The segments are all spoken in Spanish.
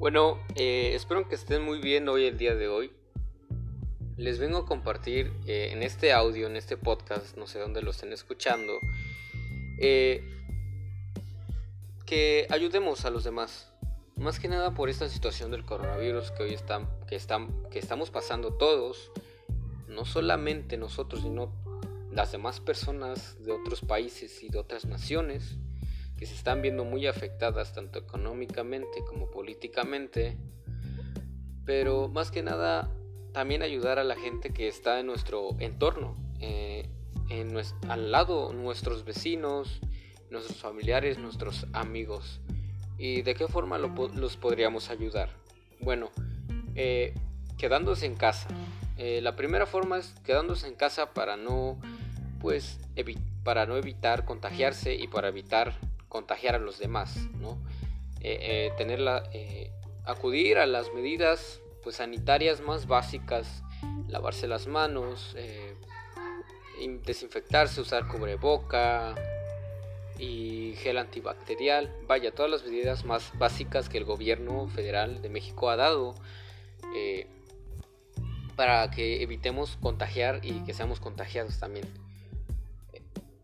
Bueno, eh, espero que estén muy bien hoy el día de hoy. Les vengo a compartir eh, en este audio, en este podcast, no sé dónde lo estén escuchando, eh, que ayudemos a los demás. Más que nada por esta situación del coronavirus que hoy están, que, están, que estamos pasando todos, no solamente nosotros, sino las demás personas de otros países y de otras naciones que se están viendo muy afectadas tanto económicamente como políticamente, pero más que nada también ayudar a la gente que está en nuestro entorno, eh, al lado, nuestros vecinos, nuestros familiares, nuestros amigos. ¿Y de qué forma los podríamos ayudar? Bueno, eh, quedándose en casa. Eh, la primera forma es quedándose en casa para no, pues, para no evitar contagiarse y para evitar contagiar a los demás, ¿no? Eh, eh, acudir a las medidas pues, sanitarias más básicas, lavarse las manos, desinfectarse, usar cubreboca, y gel antibacterial. Vaya, todas las medidas más básicas que el gobierno federal de México ha dado eh, para que evitemos contagiar y que seamos contagiados también.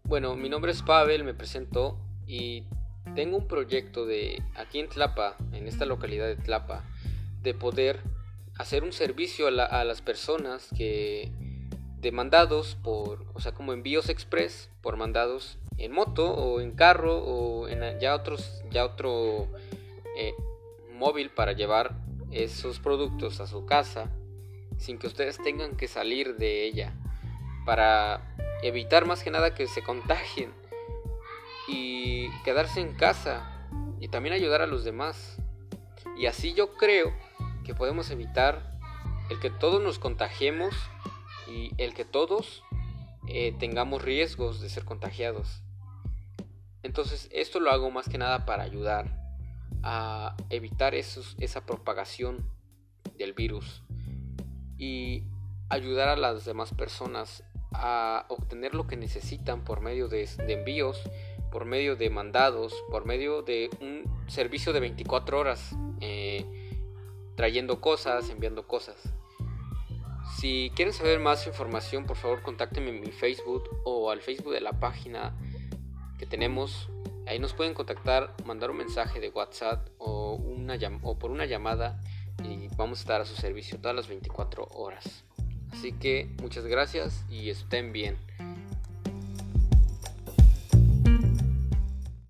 Bueno, mi nombre es Pavel, me presento y tengo un proyecto de aquí en Tlapa, en esta localidad de Tlapa, de poder hacer un servicio a, a las personas que de mandados por, o sea, como envíos express por mandados en moto o en carro o en ya otros ya otro eh, móvil para llevar esos productos a su casa sin que ustedes tengan que salir de ella para evitar más que nada que se contagien y quedarse en casa y también ayudar a los demás. Y así yo creo que podemos evitar el que todos nos contagiemos y el que todos eh, tengamos riesgos de ser contagiados. Entonces esto lo hago más que nada para ayudar a evitar esa propagación del virus y ayudar a las demás personas a obtener lo que necesitan por medio de, envíos, por medio de mandados, por medio de un servicio de 24 horas, eh, trayendo cosas, enviando cosas. Si quieren saber más información, por favor contáctenme en mi Facebook o al Facebook de la página que tenemos. Ahí nos pueden contactar, mandar un mensaje de WhatsApp o, una, o por una llamada y vamos a estar a su servicio todas las 24 horas. Así que muchas gracias y estén bien.